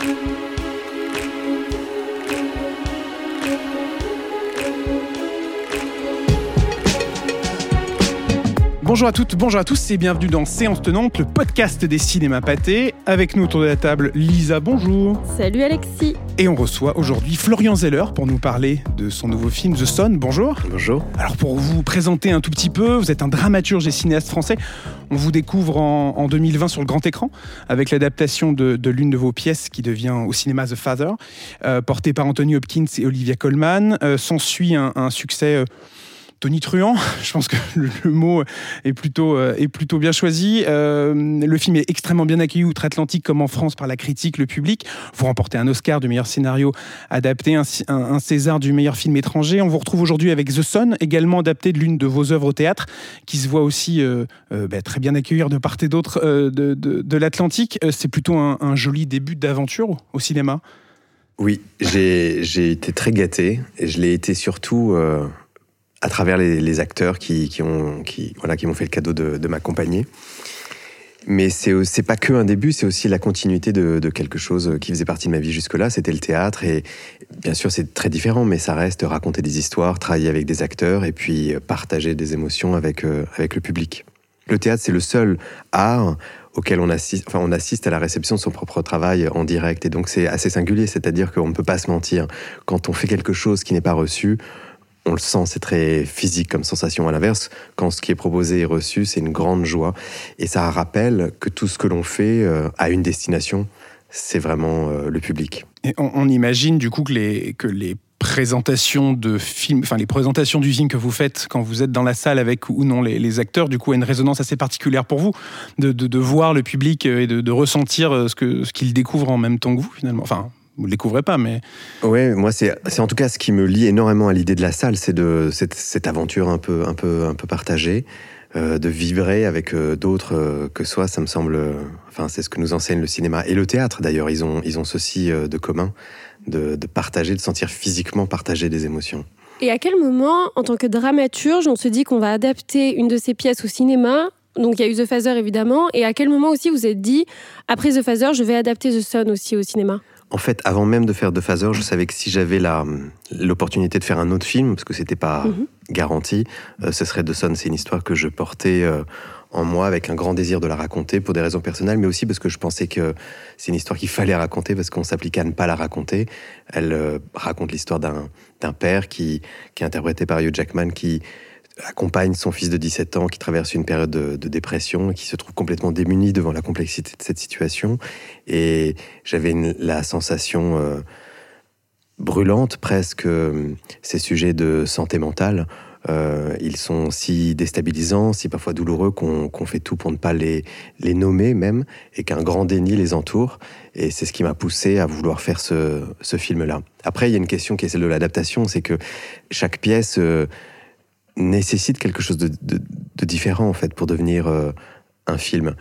thank you Bonjour à toutes, bonjour à tous et bienvenue dans Séance Tenante, le podcast des cinémas pâtés. Avec nous autour de la table, Lisa, bonjour. Salut Alexis. Et on reçoit aujourd'hui Florian Zeller pour nous parler de son nouveau film The Son. Bonjour. Bonjour. Alors pour vous présenter un tout petit peu, vous êtes un dramaturge et cinéaste français. On vous découvre en, 2020 sur le grand écran avec l'adaptation de, l'une de vos pièces qui devient au cinéma The Father, euh, portée par Anthony Hopkins et Olivia Colman. Euh, s'ensuit un, un, succès... Euh, Tony Truant. Je pense que le, mot est plutôt, euh, est plutôt bien choisi. Euh, le film est extrêmement bien accueilli outre-Atlantique comme en France par la critique, le public. Vous remportez un Oscar du meilleur scénario adapté, un, César du meilleur film étranger. On vous retrouve aujourd'hui avec The Sun, également adapté de l'une de vos œuvres au théâtre, qui se voit aussi euh, bah, très bien accueillir de part et d'autre de, de, l'Atlantique. C'est plutôt un, joli début d'aventure au cinéma. Oui, j'ai été très gâté et je l'ai été surtout à travers les, acteurs qui, ont, qui, voilà, qui m'ont fait le cadeau de, m'accompagner. Mais c'est pas que un début, c'est aussi la continuité de, quelque chose qui faisait partie de ma vie jusque-là. C'était le théâtre et bien sûr c'est très différent, mais ça reste raconter des histoires, travailler avec des acteurs et puis partager des émotions avec, euh, avec le public. Le théâtre c'est le seul art auquel on assiste à la réception de son propre travail en direct et donc c'est assez singulier, c'est-à-dire qu'on ne peut pas se mentir. Quand on fait quelque chose qui n'est pas reçu, on le sent, c'est très physique comme sensation. À l'inverse, quand ce qui est proposé est reçu, c'est une grande joie. Et ça rappelle que tout ce que l'on fait euh, a une destination, c'est vraiment euh, le public. Et on, imagine du coup que les, présentations de films, enfin les présentations du que vous faites quand vous êtes dans la salle avec ou non les, acteurs, du coup, a une résonance assez particulière pour vous, de, voir le public et de, ressentir ce que ce qu'il découvre en même temps que vous finalement. Vous ne le découvrez pas, mais... Oui, moi, c'est en tout cas ce qui me lie énormément à l'idée de la salle, c'est de cette, cette, aventure un peu, un peu, un peu partagée, euh, de vibrer avec euh, d'autres euh, que soi, ça me semble... enfin, c'est ce que nous enseigne le cinéma et le théâtre, d'ailleurs. Ils ont, ils ont ceci de commun, de, de partager, de sentir physiquement partager des émotions. Et à quel moment, en tant que dramaturge, on se dit qu'on va adapter une de ces pièces au cinéma? Donc il y a eu The Phaser évidemment, et à quel moment aussi vous êtes dit, après The Phaser, je vais adapter The Sun aussi au cinéma? En fait, avant même de faire The Phaser, je savais que si j'avais l'opportunité de faire un autre film, parce que c'était pas mhm. garanti, euh, ce serait The Sun. C'est une histoire que je portais euh, en moi avec un grand désir de la raconter pour des raisons personnelles, mais aussi parce que je pensais que c'est une histoire qu'il fallait raconter parce qu'on s'appliquait à ne pas la raconter. Elle euh, raconte l'histoire d'un père qui, qui est interprété par Hugh Jackman, qui accompagne son fils de 17 ans qui traverse une période de, dépression, qui se trouve complètement démuni devant la complexité de cette situation. Et j'avais la sensation euh, brûlante presque, euh, ces sujets de santé mentale. Euh, ils sont si déstabilisants, si parfois douloureux qu'on fait tout pour ne pas les, nommer même, et qu'un grand déni les entoure. Et c'est ce qui m'a poussé à vouloir faire ce, ce film-là. Après, il y a une question qui est celle de l'adaptation, c'est que chaque pièce nécessite quelque chose de, différent en fait pour devenir euh, un film.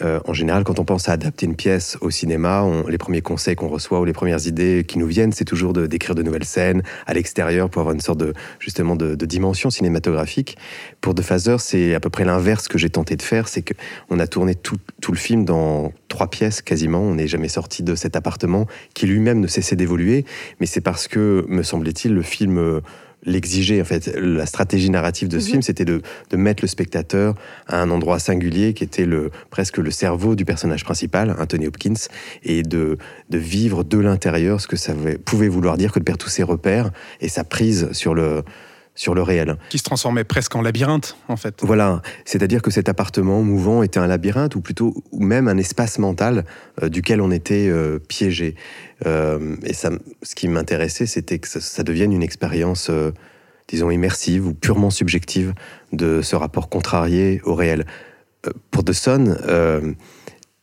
Euh, en général, quand on pense à adapter une pièce au cinéma, les premiers conseils qu'on reçoit ou les premières idées qui nous viennent, c'est toujours de d'écrire de nouvelles scènes à l'extérieur pour avoir une sorte de justement de, dimension cinématographique. Pour The Phaser, c'est à peu près l'inverse que j'ai tenté de faire, c'est que on a tourné tout, le film dans trois pièces quasiment. On n'est jamais sorti de cet appartement qui lui-même ne cessait d'évoluer, mais c'est parce que, me semblait-il, le film euh, l'exiger. En fait, la stratégie narrative de ce mhm. film, c'était de, mettre le spectateur à un endroit singulier qui était le, presque le cerveau du personnage principal, Anthony Hopkins, et de, de vivre de l'intérieur ce que ça pouvait vouloir dire que de perdre tous ses repères et sa prise sur le, sur le réel. Qui se transformait presque en labyrinthe, en fait. Voilà, c'est-à-dire que cet appartement mouvant était un labyrinthe, ou plutôt ou même un espace mental euh, duquel on était euh, piégé. Euh, et ça, ce qui m'intéressait, c'était que ça, devienne une expérience, disons, immersive ou purement subjective de ce rapport contrarié au réel. pour Sun,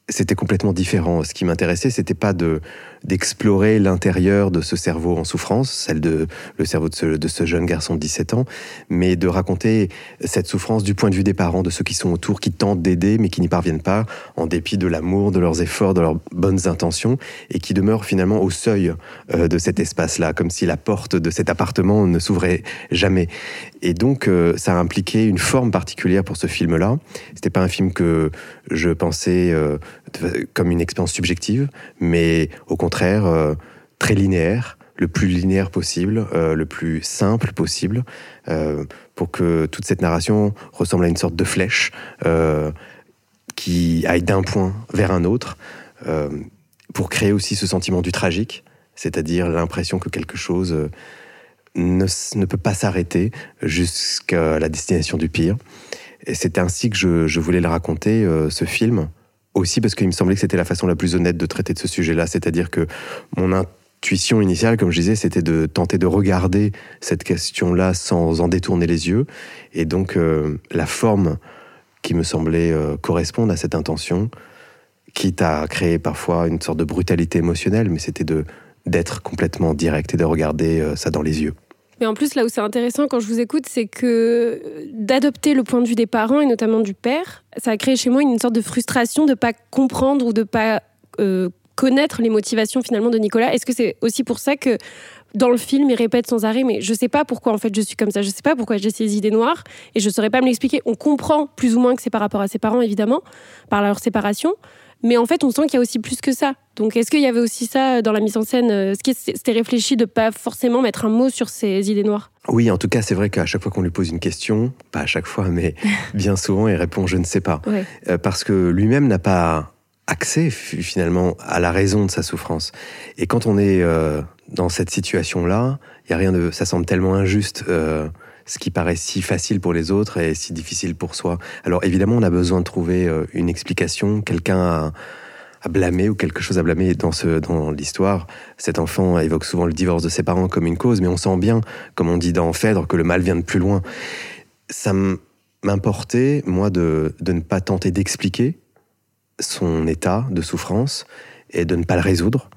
c'était complètement différent. Ce qui m'intéressait, c'était pas de d'explorer l'intérieur de ce cerveau en souffrance, celle de le cerveau de ce, jeune garçon de 17 ans, mais de raconter cette souffrance du point de vue des parents, de ceux qui sont autour, qui tentent d'aider, mais qui n'y parviennent pas, en dépit de l'amour, de leurs efforts, de leurs bonnes intentions, et qui demeurent finalement au seuil euh, de cet espace-là, comme si la porte de cet appartement ne s'ouvrait jamais. Et donc, euh, ça a impliqué une forme particulière pour ce film-là. C'était pas un film que je pensais euh, comme une expérience subjective, mais au contraire très linéaire, le plus linéaire possible, le plus simple possible, pour que toute cette narration ressemble à une sorte de flèche qui aille d'un point vers un autre, pour créer aussi ce sentiment du tragique, c'est-à-dire l'impression que quelque chose ne, peut pas s'arrêter jusqu'à la destination du pire. Et c'est ainsi que je, voulais le raconter, euh, ce film, aussi parce qu'il me semblait que c'était la façon la plus honnête de traiter de ce sujet-là. C'est-à-dire que mon intuition initiale, comme je disais, c'était de tenter de regarder cette question-là sans en détourner les yeux. Et donc, euh, la forme qui me semblait euh, correspondre à cette intention, quitte à créer parfois une sorte de brutalité émotionnelle, mais c'était de d'être complètement direct et de regarder euh, ça dans les yeux. Mais en plus, là où c'est intéressant quand je vous écoute, c'est que d'adopter le point de vue des parents et notamment du père, ça a créé chez moi une sorte de frustration de ne pas comprendre ou de ne pas euh, connaître les motivations finalement de Nicolas. Est-ce que c'est aussi pour ça que dans le film, il répète sans arrêt, mais je ne sais pas pourquoi en fait je suis comme ça, je ne sais pas pourquoi j'ai ces idées noires et je ne saurais pas me l'expliquer. On comprend plus ou moins que c'est par rapport à ses parents évidemment, par leur séparation, mais en fait, on sent qu'il y a aussi plus que ça. Donc, est-ce qu'il y avait aussi ça dans la mise en scène Est-ce que c'était réfléchi de pas forcément mettre un mot sur ces idées noires? Oui, en tout cas, c'est vrai qu'à chaque fois qu'on lui pose une question, pas à chaque fois, mais bien souvent, il répond je ne sais pas. Euh, parce que lui-même n'a pas accès finalement à la raison de sa souffrance. Et quand on est euh, dans cette situation-là, il y a rien de, ça semble tellement injuste. Euh, ce qui paraît si facile pour les autres et si difficile pour soi. Alors évidemment, on a besoin de trouver euh, une explication, quelqu'un à, blâmer ou quelque chose à blâmer dans, ce, dans l'histoire. Cet enfant évoque souvent le divorce de ses parents comme une cause, mais on sent bien, comme on dit dans Phèdre, que le mal vient de plus loin. Ça m'importait, moi, de, de ne pas tenter d'expliquer son état de souffrance et de ne pas le résoudre.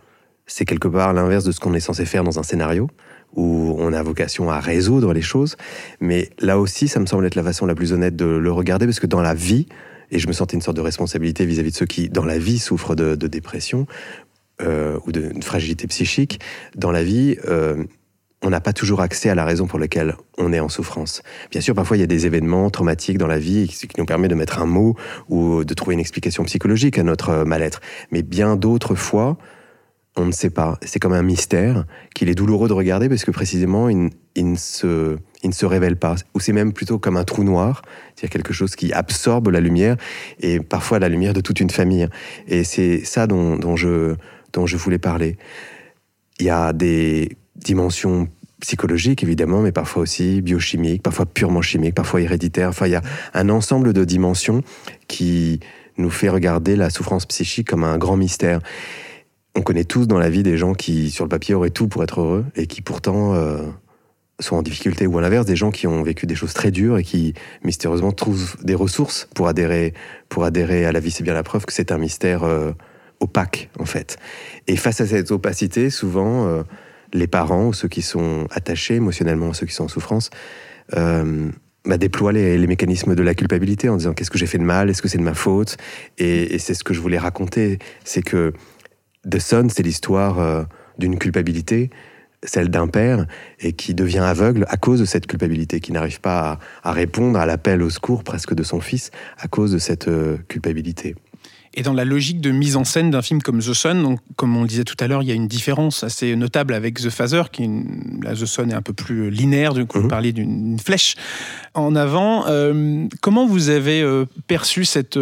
C'est quelque part l'inverse de ce qu'on est censé faire dans un scénario où on a vocation à résoudre les choses. Mais là aussi, ça me semble être la façon la plus honnête de le regarder, parce que dans la vie, et je me sentais une sorte de responsabilité vis-à-vis de ceux qui, dans la vie, souffrent de, dépression euh, ou d'une fragilité psychique, dans la vie, euh, on n'a pas toujours accès à la raison pour laquelle on est en souffrance. Bien sûr, parfois, il y a des événements traumatiques dans la vie qui nous permettent de mettre un mot ou de trouver une explication psychologique à notre mal-être. Mais bien d'autres fois, on ne sait pas. C'est comme un mystère qu'il est douloureux de regarder parce que précisément, il, ne, se, révèle pas. Ou c'est même plutôt comme un trou noir, c'est-à-dire quelque chose qui absorbe la lumière et parfois la lumière de toute une famille. Et c'est ça dont, je, dont je voulais parler. Il y a des dimensions psychologiques, évidemment, mais parfois aussi biochimiques, parfois purement chimiques, parfois héréditaires. Enfin, il y a un ensemble de dimensions qui nous fait regarder la souffrance psychique comme un grand mystère on connaît tous dans la vie des gens qui, sur le papier, auraient tout pour être heureux et qui pourtant euh, sont en difficulté, ou à l'inverse, des gens qui ont vécu des choses très dures et qui mystérieusement trouvent des ressources pour adhérer, pour adhérer à la vie. C'est bien la preuve que c'est un mystère euh, opaque, en fait. Et face à cette opacité, souvent, euh, les parents ou ceux qui sont attachés émotionnellement, ceux qui sont en souffrance, bah, déploient les, mécanismes de la culpabilité en disant qu'est-ce que j'ai fait de mal, est-ce que c'est de ma faute? Et, et c'est ce que je voulais raconter, c'est que The Son, c'est l'histoire euh, d'une culpabilité, celle d'un père, et qui devient aveugle à cause de cette culpabilité, qui n'arrive pas à, répondre à l'appel au secours presque de son fils à cause de cette euh, culpabilité. Et dans la logique de mise en scène d'un film comme The Son, donc, comme on le disait tout à l'heure, il y a une différence assez notable avec The Father, qui The Son est un peu plus linéaire, du coup, vous mhm. parliez d'une flèche en avant. Euh, comment vous avez perçu cette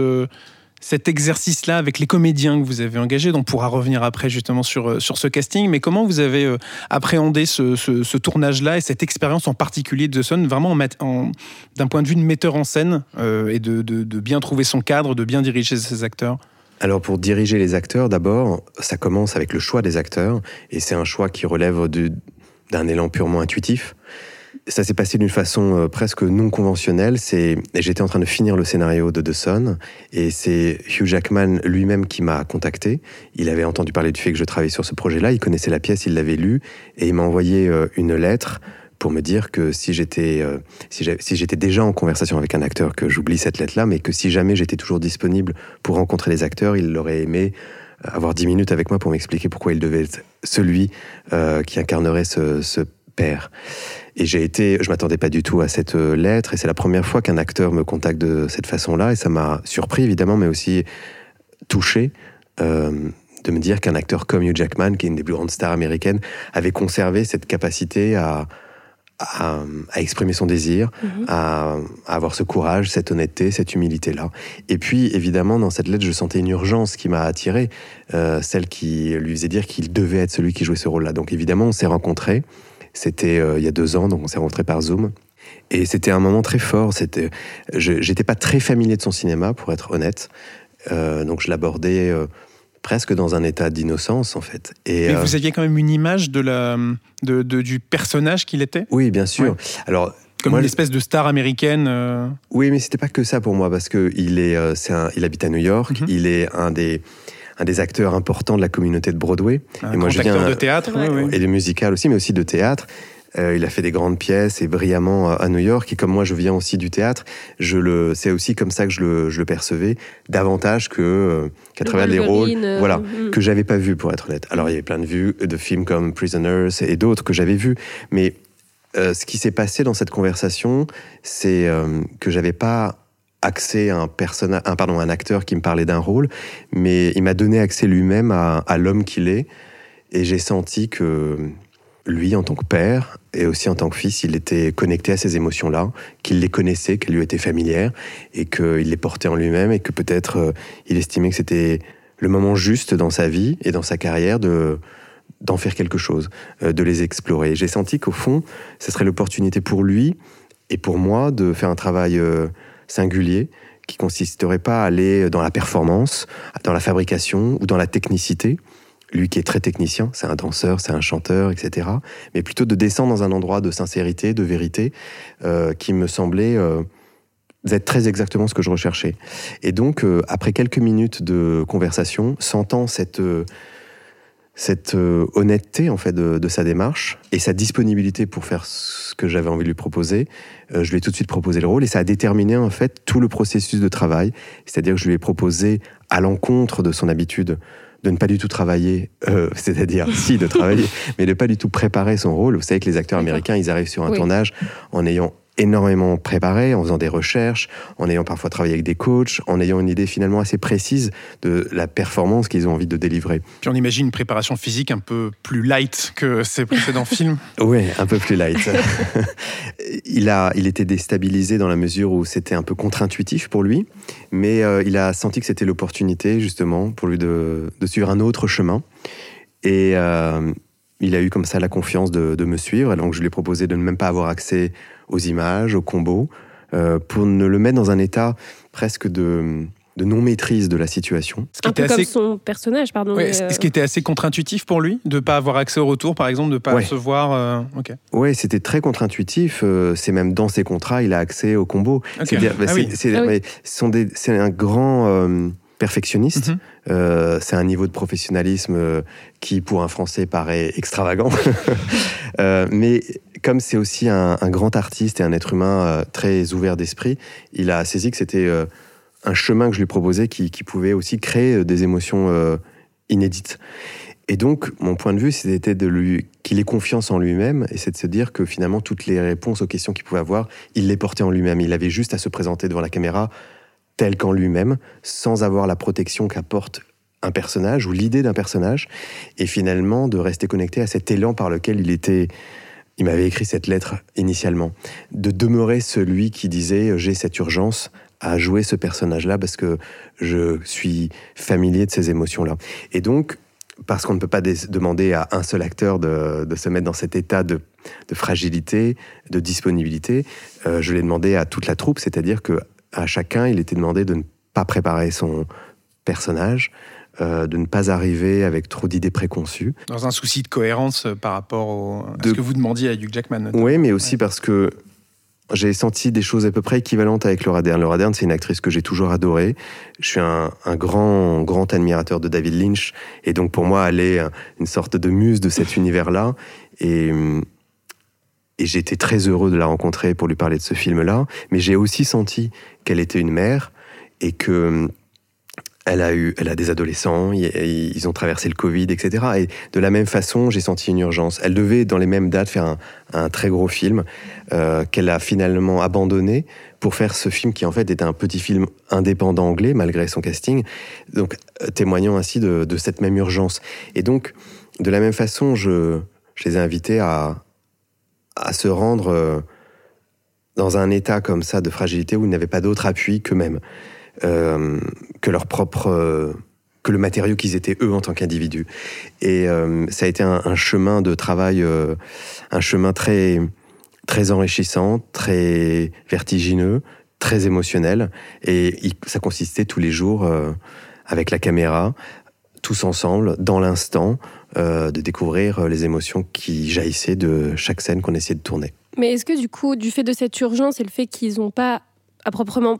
cet exercice-là avec les comédiens que vous avez engagés, dont on pourra revenir après justement sur, euh, sur ce casting, mais comment vous avez euh, appréhendé ce, tournage-là et cette expérience en particulier de The Sun, vraiment d'un point de vue de metteur en scène euh, et de, bien trouver son cadre, de bien diriger ses acteurs? Alors pour diriger les acteurs, d'abord, ça commence avec le choix des acteurs, et c'est un choix qui relève d'un élan purement intuitif ça s'est passé d'une façon euh, presque non conventionnelle. C'est, j'étais en train de finir le scénario de The et c'est Hugh Jackman lui-même qui m'a contacté. Il avait entendu parler du fait que je travaillais sur ce projet-là. Il connaissait la pièce, il l'avait lu et il m'a envoyé euh, une lettre pour me dire que si j'étais euh, si j'étais déjà en conversation avec un acteur, que j'oublie cette lettre-là, mais que si jamais j'étais toujours disponible pour rencontrer les acteurs, il aurait aimé avoir dix minutes avec moi pour m'expliquer pourquoi il devait être celui qui incarnerait ce, ce père. Et j'ai été, je m'attendais pas du tout à cette euh, lettre, et c'est la première fois qu'un acteur me contacte de cette façon-là, et ça m'a surpris évidemment, mais aussi touché de me dire qu'un acteur comme Hugh Jackman, qui est une des plus grandes stars américaines, avait conservé cette capacité à, à, exprimer son désir, mhm. à, avoir ce courage, cette honnêteté, cette humilité-là. Et puis, évidemment, dans cette lettre, je sentais une urgence qui m'a attiré, euh, celle qui lui faisait dire qu'il devait être celui qui jouait ce rôle-là. Donc, évidemment, on s'est rencontrés. C'était euh, il y a deux ans, donc on s'est rencontrés par Zoom. Et c'était un moment très fort. C'était, j'étais pas très familier de son cinéma, pour être honnête. Euh, donc, je l'abordais presque dans un état d'innocence en fait. Et Mais vous euh, aviez quand même une image de la, de, du personnage qu'il était? Oui, bien sûr. Alors comme une espèce de star américaine. Euh. Oui, mais c'était pas que ça pour moi parce que il est, euh, c'est il habite à New York. Mhm. Il est un des un des acteurs importants de la communauté de Broadway. Un et moi, je viens de théâtre et de musical aussi, mais aussi de théâtre. Euh, il a fait des grandes pièces et brillamment à New York. Et comme moi, je viens aussi du théâtre, je le, c'est aussi comme ça que je le, je le percevais, davantage que euh, qu'à travers les rôles, euh, voilà, mm. que j'avais pas vu pour être honnête. Alors il y avait plein de vues de films comme Prisoners et d'autres que j'avais vus, mais ce qui s'est passé dans cette conversation, c'est que j'avais pas accès à un pardon, un acteur qui me parlait d'un rôle, mais il m'a donné accès lui-même à, à l'homme qu'il est, et j'ai senti que lui, en tant que père et aussi en tant que fils, il était connecté à ces émotions-là, qu'il les connaissait, qu'elles lui étaient familières et qu'il les portait en lui-même et que peut-être euh, il estimait que c'était le moment juste dans sa vie et dans sa carrière de d'en faire quelque chose, euh, de les explorer. J'ai senti qu'au fond, ce serait l'opportunité pour lui et pour moi de faire un travail euh, singulier qui consisterait pas à aller dans la performance, dans la fabrication ou dans la technicité, lui qui est très technicien, c'est un danseur, c'est un chanteur, etc. Mais plutôt de descendre dans un endroit de sincérité, de vérité, euh, qui me semblait euh, être très exactement ce que je recherchais. Et donc, euh, après quelques minutes de conversation, sentant cette cette honnêteté en fait de, sa démarche et sa disponibilité pour faire ce que j'avais envie de lui proposer, je lui ai tout de suite proposé le rôle et ça a déterminé en fait tout le processus de travail. C'est-à-dire que je lui ai proposé à l'encontre de son habitude de ne pas du tout travailler, euh, c'est-à-dire si de travailler, mais de pas du tout préparer son rôle. Vous savez que les acteurs américains, ils arrivent sur un tournage en ayant énormément préparé, en faisant des recherches, en ayant parfois travaillé avec des coachs, en ayant une idée finalement assez précise de la performance qu'ils ont envie de délivrer. Puis on imagine une préparation physique un peu plus light que ces précédents films. Oui, un peu plus light. il, a, il était déstabilisé dans la mesure où c'était un peu contre-intuitif pour lui, mais euh, il a senti que c'était l'opportunité justement pour lui de, de, suivre un autre chemin. Et euh, il a eu comme ça la confiance de, de me suivre. Donc je lui ai proposé de ne même pas avoir accès aux images, aux combos, euh, pour ne le mettre dans un état presque de, non-maîtrise de la situation. Ce qui un peu comme son personnage, pardon. Ce qui était assez contre-intuitif pour lui, de ne pas avoir accès au retour, par exemple, de ne pas recevoir... Euh... Oui, c'était très contre-intuitif. Euh, c'est même dans ses contrats, il a accès aux combos. C'est un grand euh, perfectionniste. Mhm. c'est un niveau de professionnalisme qui, pour un Français, paraît extravagant. mais comme c'est aussi un, grand artiste et un être humain euh, très ouvert d'esprit, il a saisi que c'était euh, un chemin que je lui proposais qui, pouvait aussi créer euh, des émotions inédites. Et donc, mon point de vue, c'était qu'il ait confiance en lui-même, et c'est de se dire que finalement, toutes les réponses aux questions qu'il pouvait avoir, il les portait en lui-même. Il avait juste à se présenter devant la caméra tel qu'en lui-même, sans avoir la protection qu'apporte un personnage ou l'idée d'un personnage, et finalement de rester connecté à cet élan par lequel il était il m'avait écrit cette lettre initialement, de demeurer celui qui disait j'ai cette urgence à jouer ce personnage-là parce que je suis familier de ces émotions-là. Et donc, parce qu'on ne peut pas demander à un seul acteur de, se mettre dans cet état de, fragilité, de disponibilité, euh, je l'ai demandé à toute la troupe, c'est-à-dire que à chacun, il était demandé de ne pas préparer son personnage, euh, de ne pas arriver avec trop d'idées préconçues. Dans un souci de cohérence euh, par rapport à ce que vous demandiez à Hugh Jackman. Oui, mais aussi parce que j'ai senti des choses à peu près équivalentes avec Laura Dern. Laura Dern, c'est une actrice que j'ai toujours adorée. Je suis un, grand, grand admirateur de David Lynch. Et donc, pour moi, elle est une sorte de muse de cet univers-là. Et, et j'ai été très heureux de la rencontrer pour lui parler de ce film-là. Mais j'ai aussi senti qu'elle était une mère et que Elle a, eu, elle a des adolescents, ils ont traversé le Covid, etc. Et de la même façon, j'ai senti une urgence. Elle devait, dans les mêmes dates, faire un, très gros film euh, qu'elle a finalement abandonné pour faire ce film qui, en fait, était un petit film indépendant anglais, malgré son casting. Donc, euh, témoignant ainsi de, cette même urgence. Et donc, de la même façon, je, les ai invités à, à se rendre euh, dans un état comme ça de fragilité où ils n'avaient pas d'autre appui qu'eux-mêmes. Euh, que leur propre euh, que le matériau qu'ils étaient eux en tant qu'individus. Et euh, ça a été un, chemin de travail, un chemin très très enrichissant, très vertigineux, très émotionnel. Et ça consistait tous les jours avec la caméra, tous ensemble, dans l'instant, de découvrir les émotions qui jaillissaient de chaque scène qu'on essayait de tourner. Mais est-ce que du coup, du fait de cette urgence et le fait qu'ils n'ont pas à proprement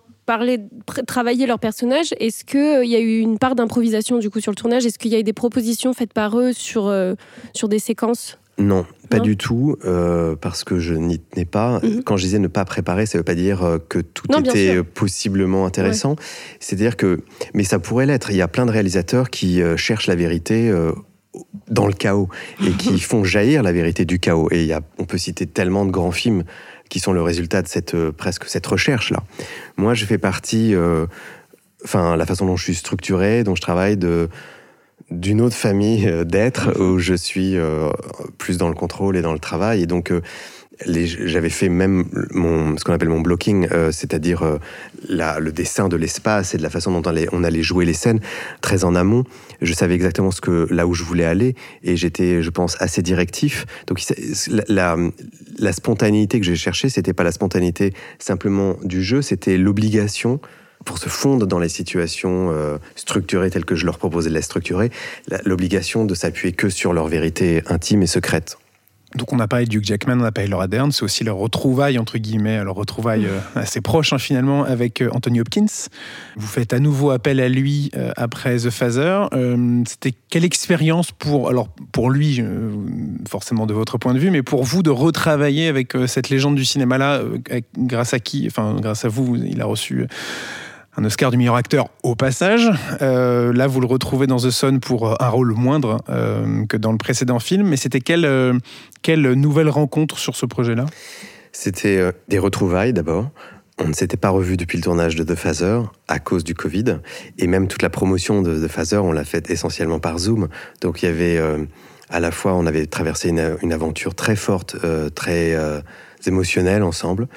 travailler leur personnage, est-ce qu'il euh, il y a eu une part d'improvisation du coup sur le tournage? Est-ce qu'il y a eu des propositions faites par eux sur, euh, sur des séquences? Non, pas du tout, euh, parce que je n'y tenais pas. Mhm. Quand je disais ne pas préparer, ça ne veut pas dire que tout était possiblement intéressant. C'est-à-dire que, mais ça pourrait l'être. Il y a plein de réalisateurs qui cherchent la vérité dans le chaos et qui font jaillir la vérité du chaos. Et il y a, on peut citer tellement de grands films qui sont le résultat de cette euh, presque cette recherche là. Moi, je fais partie, euh, enfin la façon dont je suis structuré, dont je travaille de d'une autre famille euh, d'êtres où je suis plus dans le contrôle et dans le travail et donc j'avais fait même ce qu'on appelle mon blocking, euh, c'est-à-dire euh, le dessin de l'espace et de la façon dont on allait, jouer les scènes très en amont. Je savais exactement ce que, là où je voulais aller et j'étais, je pense, assez directif. Donc la, la spontanéité que j'ai cherchée, c'était pas la spontanéité simplement du jeu, c'était l'obligation pour se fondre dans les situations euh, structurées telles que je leur proposais de les structurer, l'obligation de s'appuyer que sur leur vérité intime et secrète. Donc on a parlé de Hugh Jackman, on a parlé de Laura Dern, c'est aussi leur retrouvaille, entre guillemets, leur retrouvaille euh, assez proche hein, finalement avec euh, Anthony Hopkins. Vous faites à nouveau appel à lui euh, après The Phaser. C'était quelle expérience pour, alors pour lui, forcément de votre point de vue, mais pour vous de retravailler avec cette légende du cinéma-là, grâce à qui, enfin grâce à vous, il a reçu Oscar du meilleur acteur au passage. Euh, là, vous le retrouvez dans The Sun pour un rôle moindre euh, que dans le précédent film. Mais c'était quelle, euh, quelle nouvelle rencontre sur ce projet-là? C'était des retrouvailles d'abord. On ne s'était pas revu depuis le tournage de The Phaser à cause du Covid. Et même toute la promotion de The Phaser, on l'a faite essentiellement par Zoom. Donc il y avait à la fois, on avait traversé une, une aventure très forte, très émotionnels ensemble,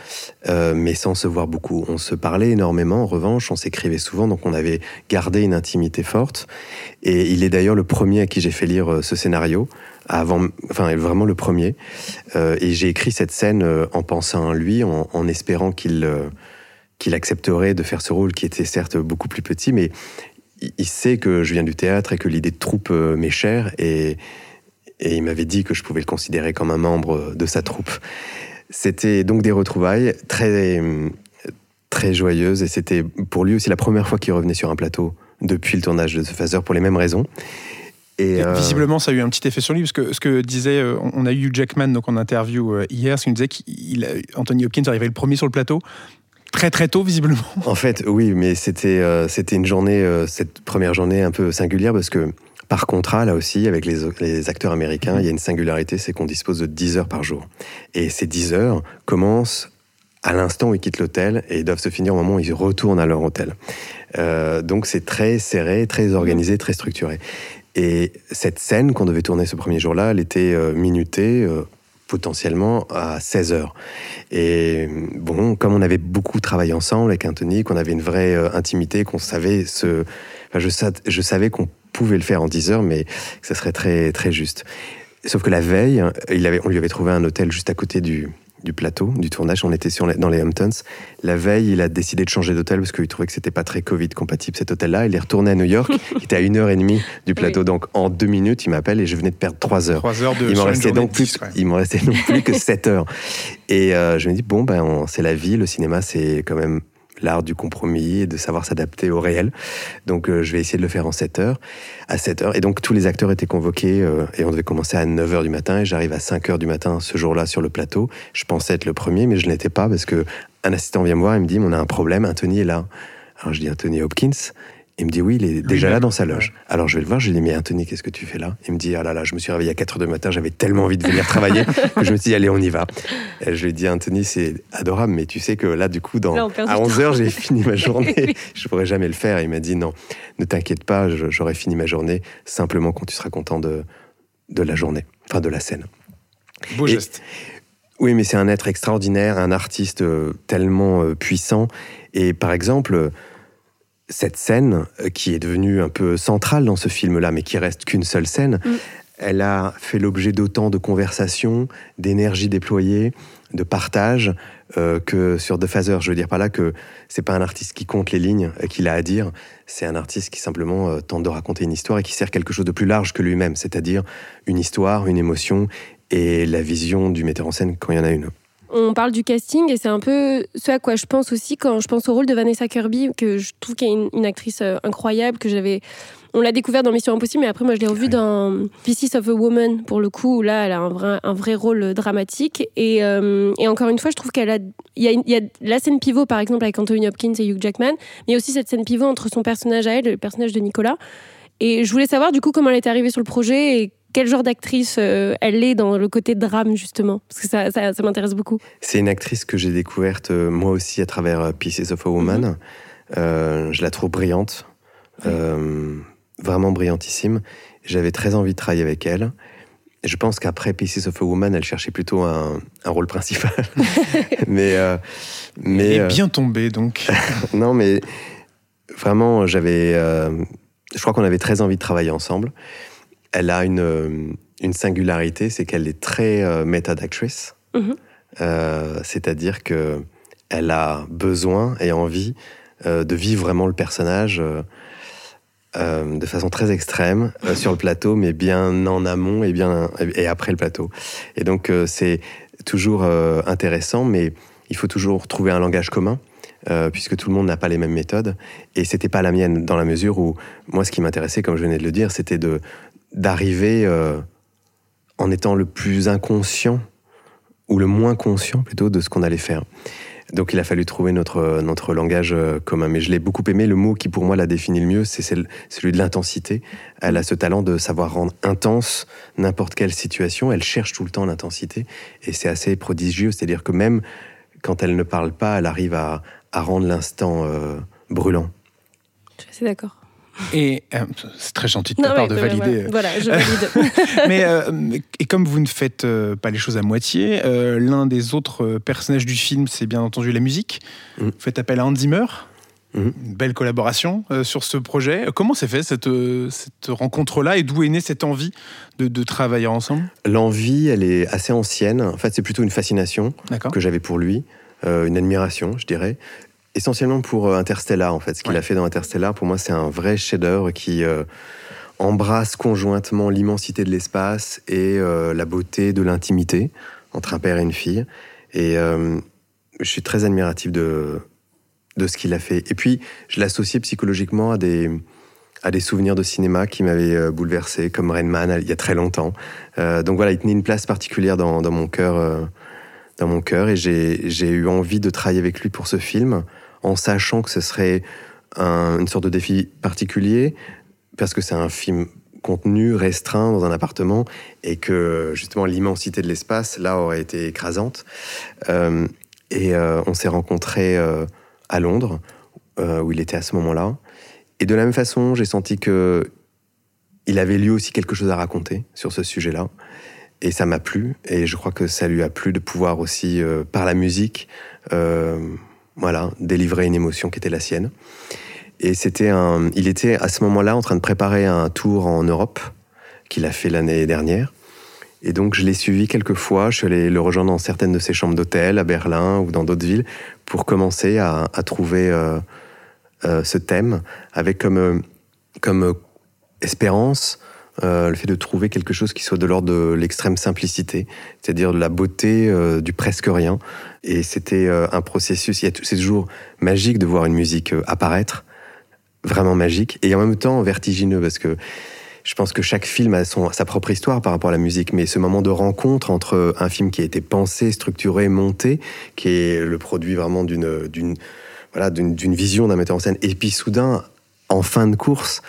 euh, mais sans se voir beaucoup. On se parlait énormément, en revanche, on s'écrivait souvent, donc on avait gardé une intimité forte. Et il est d'ailleurs le premier à qui j'ai fait lire euh, ce scénario, avant, enfin vraiment le premier. Euh, et j'ai écrit cette scène en pensant à lui, en, espérant qu'il qu'il accepterait de faire ce rôle qui était certes beaucoup plus petit, mais il sait que je viens du théâtre et que l'idée de troupe m'est chère et, et il m'avait dit que je pouvais le considérer comme un membre de sa troupe. C'était donc des retrouvailles très, très joyeuses et c'était pour lui aussi la première fois qu'il revenait sur un plateau depuis le tournage de The Phaser pour les mêmes raisons. Et euh, Visiblement, ça a eu un petit effet sur lui, parce que ce que disait, euh, on a eu Jackman donc en interview euh, hier, ce qu'il disait qu'Anthony Hopkins arrivait le premier sur le plateau, très très tôt visiblement. En fait, oui, mais c'était c'était une journée, cette première journée un peu singulière parce que par contrat, là aussi, avec les, acteurs américains, il y a une singularité, c'est qu'on dispose de 10 heures par jour. Et ces 10 heures commencent à l'instant où ils quittent l'hôtel et doivent se finir au moment où ils retournent à leur hôtel. Euh, donc c'est très serré, très organisé, très structuré. Et cette scène qu'on devait tourner ce premier jour-là, elle était euh, minutée euh, potentiellement à 16 heures. Et bon, comme on avait beaucoup travaillé ensemble avec Anthony, qu'on avait une vraie intimité, qu'on savait ce... Enfin, je, je savais qu'on pouvait le faire en 10 heures, mais ça serait très, très juste. Sauf que la veille, il avait, on lui avait trouvé un hôtel juste à côté du, du plateau, du tournage. On était sur dans les Hamptons. La veille, il a décidé de changer d'hôtel parce qu'il trouvait que c'était pas très Covid compatible cet hôtel-là. Il est retourné à New York, qui était à une heure et demie du plateau. Donc en deux minutes, il m'appelle et je venais de perdre trois heures. Trois heures de il m'en restait donc plus, il m'en restait donc plus que sept heures. Et euh, je me dis bon ben c'est la vie, le cinéma c'est quand même l'art du compromis et de savoir s'adapter au réel. Donc euh, je vais essayer de le faire en 7 heures, à 7 heures. Et donc tous les acteurs étaient convoqués euh, et on devait commencer à 9 heures du matin et j'arrive à 5 heures du matin ce jour-là sur le plateau. Je pensais être le premier mais je n'étais pas parce que un assistant vient me voir et me dit on a un problème, Anthony est là. Alors je dis Anthony Hopkins Il me dit oui, il est déjà là dans sa loge. Alors je vais le voir, je lui dis mais Anthony, qu'est-ce que tu fais là? Il me dit ah là là, je me suis réveillé à 4 heures du matin, j'avais tellement envie de venir travailler que je me suis dit allez, on y va. Et je lui ai dit Anthony, c'est adorable, mais tu sais que là du coup, dans, à 11 heures, j'ai fini ma journée, je pourrais jamais le faire. il m'a dit non, ne t'inquiète pas, j'aurai fini ma journée simplement quand tu seras content de, de la journée, enfin de la scène. Beau geste. Oui, mais c'est un être extraordinaire, un artiste euh, tellement euh, puissant. Et par exemple, cette scène, euh, qui est devenue un peu centrale dans ce film-là, mais qui reste qu'une seule scène, mm. elle a fait l'objet d'autant de conversations, d'énergie déployée, de partage, euh, que sur The Phaser, je veux dire par là que c'est pas un artiste qui compte les lignes euh, qu'il a à dire, c'est un artiste qui simplement tente de raconter une histoire et qui sert quelque chose de plus large que lui-même, c'est-à-dire une histoire, une émotion et la vision du metteur en scène quand il y en a une on parle du casting et c'est un peu ce à quoi je pense aussi quand je pense au rôle de Vanessa Kirby, que je trouve qu'elle est une, actrice euh, incroyable, que j'avais. On l'a découvert dans Mission Impossible, mais après, moi, je l'ai revue dans Pieces of a Woman, pour le coup, où là, elle a un vrai, un vrai rôle dramatique. Et, euh, et encore une fois, je trouve qu'elle a. Il y, a il y, a la scène pivot, par exemple, avec Anthony Hopkins et Hugh Jackman, mais il y a aussi cette scène pivot entre son personnage à elle, le personnage de Nicolas. Et je voulais savoir, du coup, comment elle est arrivée sur le projet et quel genre d'actrice euh, elle est dans le côté drame, justement? Parce que ça, ça, m'intéresse beaucoup. C'est une actrice que j'ai découverte euh, moi aussi à travers euh, Pieces of a Woman. Mhm. je la trouve brillante, vraiment brillantissime. J'avais très envie de travailler avec elle. Je pense qu'après Pieces of a Woman, elle cherchait plutôt un, un rôle principal. mais, mais elle est bien tombée, donc. non, mais vraiment, j'avais. je crois qu'on avait très envie de travailler ensemble elle a une, euh, une singularité, c'est qu'elle est très euh, métadactrice. Mhm. Euh, c'est-à-dire que elle a besoin et envie de vivre vraiment le personnage de façon très extrême sur le plateau, mais bien en amont et bien et après le plateau. Et donc c'est toujours intéressant, mais il faut toujours trouver un langage commun. puisque tout le monde n'a pas les mêmes méthodes. Et c'était pas la mienne, dans la mesure où, moi, ce qui m'intéressait, comme je venais de le dire, c'était de, d'arriver euh, en étant le plus inconscient, ou le moins conscient plutôt, de ce qu'on allait faire. Donc il a fallu trouver notre, notre langage euh, commun. Mais je l'ai beaucoup aimé. Le mot qui pour moi l'a définit le mieux, c'est celui de l'intensité. Elle a ce talent de savoir rendre intense n'importe quelle situation. Elle cherche tout le temps l'intensité. Et c'est assez prodigieux. C'est-à-dire que même quand elle ne parle pas, elle arrive à, rendre l'instant euh, brûlant. Je suis assez d'accord. Et euh, c'est très gentil de ta part de valider. Voilà, je valide. mais euh, et comme vous ne faites euh, pas les choses à moitié, l'un des autres personnages du film, c'est bien entendu la musique. Mm. Vous faites appel à Hans Zimmer. Mm. Une belle collaboration sur ce projet. Comment s'est fait cette, cette rencontre-là et d'où est née cette envie de, de travailler ensemble? L'envie, elle est assez ancienne. En fait, c'est plutôt une fascination que j'avais pour lui, une admiration, je dirais essentiellement pour euh, Interstellar, en fait. Ce qu'il a fait dans Interstellar, pour moi, c'est un vrai chef-d'œuvre qui euh, embrasse conjointement l'immensité de l'espace et euh, la beauté de l'intimité entre un père et une fille. Et je suis très admiratif de, de ce qu'il a fait. Et puis, je l'associais psychologiquement à des, à des souvenirs de cinéma qui m'avaient bouleversé, comme Rain Man il y a très longtemps. donc voilà, il tenait une place particulière dans, dans mon cœur. dans mon cœur et j'ai eu envie de travailler avec lui pour ce film en sachant que ce serait une sorte de défi particulier, parce que c'est un film contenu, restreint dans un appartement, et que justement l'immensité de l'espace, là, aurait été écrasante. Euh, et euh, on s'est rencontrés euh, à Londres, où il était à ce moment-là. Et de la même façon, j'ai senti que il avait lui aussi quelque chose à raconter sur ce sujet-là. Et ça m'a plu, et je crois que ça lui a plu de pouvoir aussi, par la musique, voilà, délivrer une émotion qui était la sienne. Et c'était un, il était à ce moment-là en train de préparer un tour en Europe qu'il a fait l'année dernière. Et donc je l'ai suivi quelques fois. Je suis allé le rejoindre dans certaines de ses chambres d'hôtel à Berlin ou dans d'autres villes pour commencer à, trouver euh, euh, ce thème avec comme, euh, comme espérance euh, le fait de trouver quelque chose qui soit de l'ordre de l'extrême simplicité, c'est-à-dire de la beauté euh, du presque rien. Et c'était euh, un processus, c'est toujours magique de voir une musique apparaître, vraiment magique, et en même temps vertigineux, parce que je pense que chaque film a son, sa propre histoire par rapport à la musique, mais ce moment de rencontre entre un film qui a été pensé, structuré, monté, qui est le produit vraiment d'une voilà, d'une vision d'un metteur en scène, et puis soudain en fin de course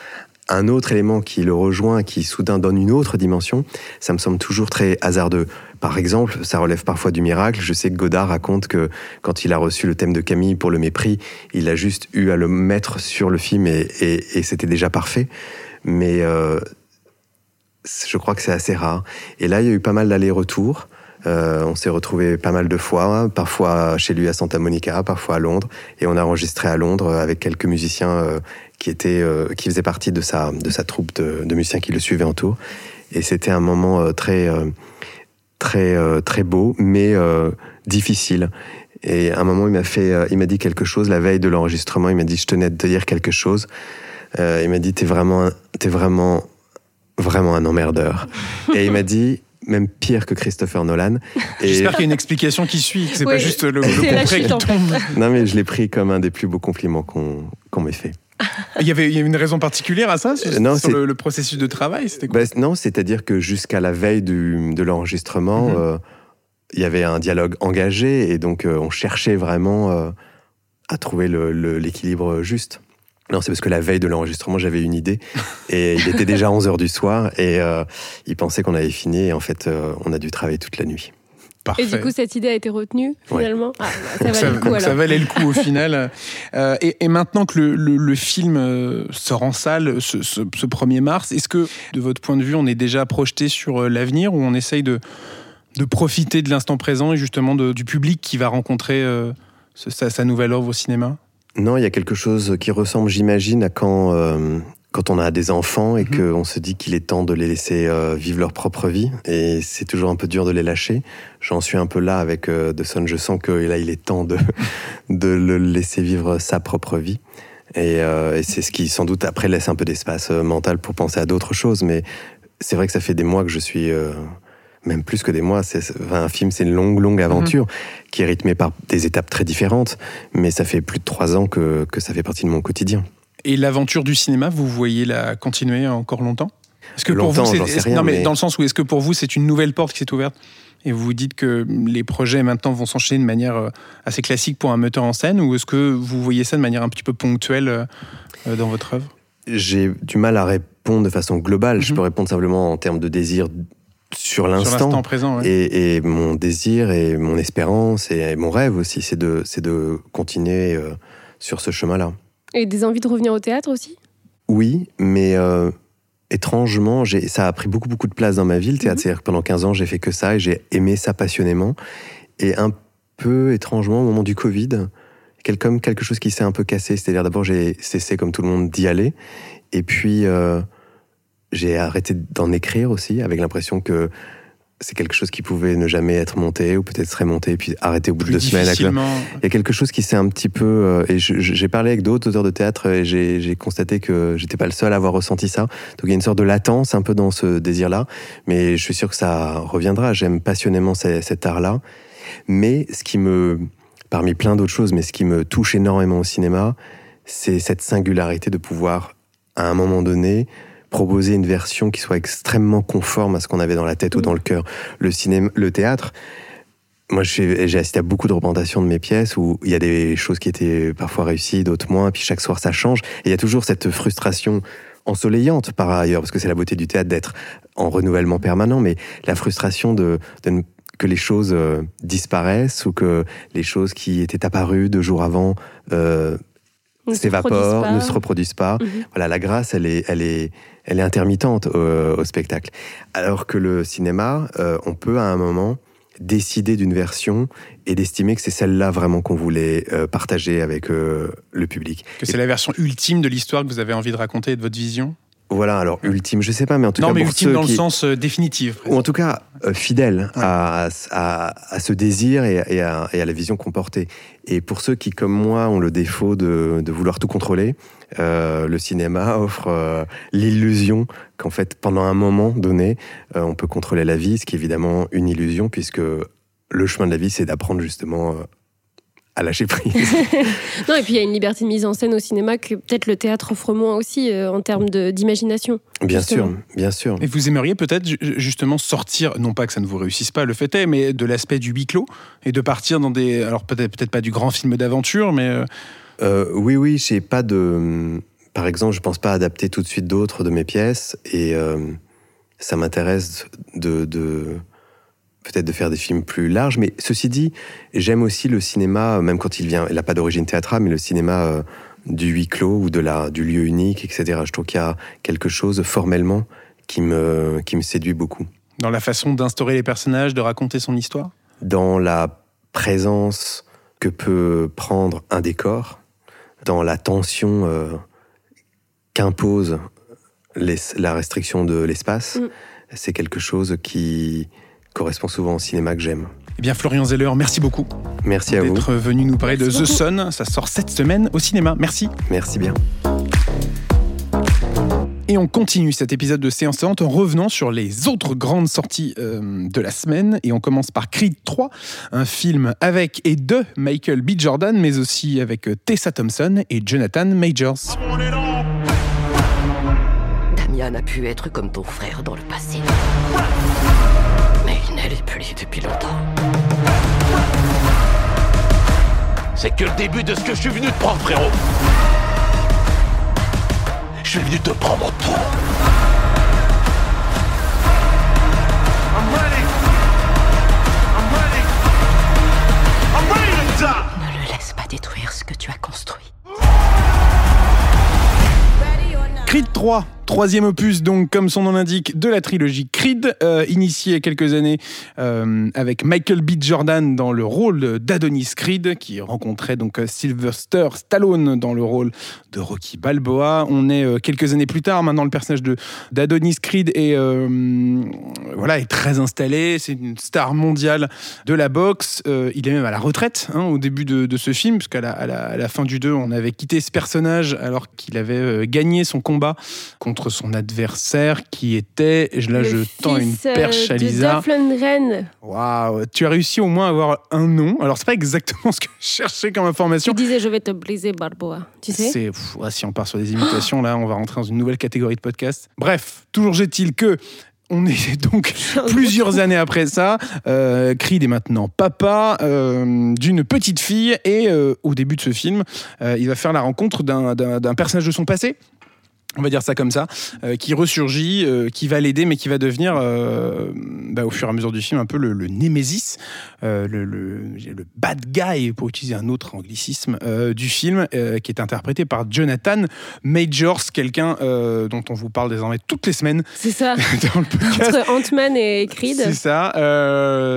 un autre élément qui le rejoint, qui soudain donne une autre dimension, ça me semble toujours très hasardeux. Par exemple, ça relève parfois du miracle. Je sais que Godard raconte que quand il a reçu le thème de Camille pour le mépris, il a juste eu à le mettre sur le film et, c'était déjà parfait. Mais euh, je crois que c'est assez rare. Et là, il y a eu pas mal d'allers-retours. Euh, on s'est retrouvé pas mal de fois, parfois chez lui à Santa Monica, parfois à Londres, et on a enregistré à Londres avec quelques musiciens euh, qui étaient, euh, qui faisaient partie de sa de sa troupe de, musiciens qui le suivaient en tour. Et c'était un moment très très très beau, mais difficile. Et à un moment, il m'a fait, il m'a dit quelque chose la veille de l'enregistrement. Il m'a dit, je tenais à te dire quelque chose. il m'a dit, t'es vraiment, t'es vraiment, vraiment un emmerdeur. Et il m'a dit, même pire que Christopher Nolan. J'espère qu'il y a une explication qui suit, que c'est pas juste le, le qui tombe. Non, mais je l'ai pris comme un des plus beaux compliments qu'on m'ait fait. Il y, avait, il y avait une raison particulière à ça sur, non, sur le, processus de travail c'était bah, Non, c'est-à-dire que jusqu'à la veille du, de l'enregistrement, mhm. euh, il y avait un dialogue engagé et donc euh, on cherchait vraiment euh, à trouver l'équilibre juste. Non, c'est parce que la veille de l'enregistrement, j'avais une idée et il était déjà 11h du soir et euh, il pensait qu'on avait fini et en fait, euh, on a dû travailler toute la nuit. Parfait. Et du coup, cette idée a été retenue finalement? Ah, Ça valait le coup alors. Ça valait le coup au final. Euh, et, maintenant que le, film sort en salle ce, 1er mars, est-ce que de votre point de vue, on est déjà projeté sur l'avenir ou on essaye de, de profiter de l'instant présent et justement du public qui va rencontrer sa, sa nouvelle œuvre au cinéma? Non, il y a quelque chose qui ressemble, j'imagine, à quand, euh, quand on a des enfants et mhm. qu'on se dit qu'il est temps de les laisser euh, vivre leur propre vie. Et c'est toujours un peu dur de les lâcher. J'en suis un peu là avec euh, The Sun. Je sens que là, il est temps de, de le laisser vivre sa propre vie. Et, et c'est ce qui, sans doute, après laisse un peu d'espace mental pour penser à d'autres choses. Mais c'est vrai que ça fait des mois que je suis même plus que des mois. C'est, un film, c'est une longue, longue mhm. aventure qui est rythmée par des étapes très différentes. Mais ça fait plus de trois ans que, que ça fait partie de mon quotidien. Et l'aventure du cinéma, vous voyez la continuer encore longtemps? Est-ce que pour vous, c'est, non, mais, dans le sens où est-ce que pour vous, c'est une nouvelle porte qui s'est ouverte? Et vous vous dites que les projets maintenant vont s'enchaîner de manière euh, assez classique pour un metteur en scène ou est-ce que vous voyez ça de manière un petit peu ponctuelle euh, dans votre œuvre? J'ai du mal à répondre de façon globale. Je mhm. peux répondre simplement en termes de désir sur l'instant présent. Et, mon désir et mon espérance et mon rêve aussi, c'est de, de continuer euh, sur ce chemin-là. Et des envies de revenir au théâtre aussi? Oui, mais euh, étrangement, ça a pris beaucoup, beaucoup de place dans ma vie, le théâtre. Mhm. C'est-à-dire que pendant 15 ans, j'ai fait que ça et j'ai aimé ça passionnément. Et un peu étrangement, au moment du Covid, comme quelque chose qui s'est un peu cassé. C'est-à-dire d'abord, j'ai cessé, comme tout le monde, d'y aller. Et puis... Euh, j'ai arrêté d'en écrire aussi, avec l'impression que c'est quelque chose qui pouvait ne jamais être monté, ou peut-être serait monté, et puis arrêté au bout de deux semaines. Il y a quelque chose qui s'est un petit peu... Euh, et j'ai parlé avec d'autres auteurs de théâtre, et j'ai constaté que j'étais pas le seul à avoir ressenti ça. Donc il y a une sorte de latence un peu dans ce désir-là, mais je suis sûr que ça reviendra. J'aime passionnément cet art-là. Mais ce qui me... Parmi plein d'autres choses, mais ce qui me touche énormément au cinéma, c'est cette singularité de pouvoir, à un moment donné, proposer une version qui soit extrêmement conforme à ce qu'on avait dans la tête ou dans le cœur. Le cinéma, le théâtre, moi, j'ai assisté à beaucoup de représentations de mes pièces où il y a des choses qui étaient parfois réussies, d'autres moins, puis chaque soir ça change. Et il y a toujours cette frustration ensoleillante par ailleurs, parce que c'est la beauté du théâtre d'être en renouvellement permanent, mais la frustration de, que les choses euh, disparaissent ou que les choses qui étaient apparues deux jours avant euh, s'évaporent, ne se reproduisent pas. Mhm. Voilà, la grâce, elle est, elle est, elle est intermittente au, spectacle. Alors que le cinéma, euh, on peut à un moment décider d'une version et d'estimer que c'est celle-là vraiment qu'on voulait euh, partager avec euh, le public. Que c'est la version ultime de l'histoire que vous avez envie de raconter et de votre vision? Voilà, alors ultime, je sais pas, mais en tout cas. Non, mais ultime dans le sens euh, définitif. Ou en tout cas, euh, fidèle à, à, ce désir et, et, à, la vision qu'on portait. Et pour ceux qui, comme moi, ont le défaut de, de vouloir tout contrôler, euh, le cinéma offre l'illusion qu'en fait, pendant un moment donné, on peut contrôler la vie, ce qui est évidemment une illusion, puisque le chemin de la vie, c'est d'apprendre justement à lâcher prise. non, et puis il y a une liberté de mise en scène au cinéma que peut-être le théâtre offre moins aussi euh, en termes d'imagination. Bien sûr, bien sûr. Et vous aimeriez peut-être justement sortir, non pas que ça ne vous réussisse pas, le fait est, mais de l'aspect du huis clos et de partir dans des. Alors peut-être peut pas du grand film d'aventure, mais. Euh, euh, oui, oui, j'ai pas de par exemple, je ne pense pas adapter tout de suite d'autres de mes pièces et ça m'intéresse de, peut-être de faire des films plus larges. Mais ceci dit, j'aime aussi le cinéma, même quand il vient, il n'a pas d'origine théâtrale, mais le cinéma du huis clos ou de la, du lieu unique, etc. Je trouve qu'il y a quelque chose formellement qui me, qui me séduit beaucoup. Dans la façon d'instaurer les personnages, de raconter son histoire? Dans la présence que peut prendre un décor, dans la tension euh, qu'impose la restriction de l'espace. Mm. C'est quelque chose qui correspond souvent au cinéma que j'aime. Eh bien, Florian Zeller, merci beaucoup. Merci à vous. D'être venu nous parler de The Sun. Ça sort cette semaine au cinéma. Merci. Merci bien. Et on continue cet épisode de Séance Tenante en revenant sur les autres grandes sorties euh, de la semaine. Et on commence par Creed 3, un film avec et de Michael B. Jordan, mais aussi avec Tessa Thompson et Jonathan Majors. Damian a pu être comme ton frère dans le passé. Depuis longtemps. C'est que le début de ce que je suis venu te prendre, frérot. Je suis venu te prendre tout. Ne le laisse pas détruire ce que tu as construit. Creed 3 Troisième opus, donc, comme son nom l'indique, de la trilogie Creed, euh, initié il y a quelques années euh, avec Michael B. Jordan dans le rôle d'Adonis Creed, qui rencontrait donc Sylvester Stallone dans le rôle de Rocky Balboa. On est euh, quelques années plus tard, maintenant le personnage d'Adonis Creed est voilà est très installé, c'est une star mondiale de la boxe. il est même à la retraite hein, au début de, ce film, puisqu'à la, à la, la, fin du 2, on avait quitté ce personnage alors qu'il avait gagné son combat contre contre son adversaire qui était, là le je tends une perche à Lisa. Waouh, tu as réussi au moins à avoir un nom. Alors c'est pas exactement ce que je cherchais comme information. Tu disais je vais te briser Barboa, tu sais C'est si on part sur des imitations là, on va rentrer dans une nouvelle catégorie de podcast. Bref, toujours j'ai-il que on est donc plusieurs années après ça. Euh, Creed est maintenant papa euh, d'une petite fille et euh, au début de ce film, euh, il va faire la rencontre d'un personnage de son passé on va dire ça comme ça, euh, qui ressurgit, euh, qui va l'aider, mais qui va devenir, euh, bah, au fur et à mesure du film, un peu le, le némésis, le, le, le, bad guy, pour utiliser un autre anglicisme, du film, qui est interprété par Jonathan Majors, quelqu'un dont on vous parle désormais toutes les semaines. C'est ça. Entre Ant-Man et Creed. C'est ça.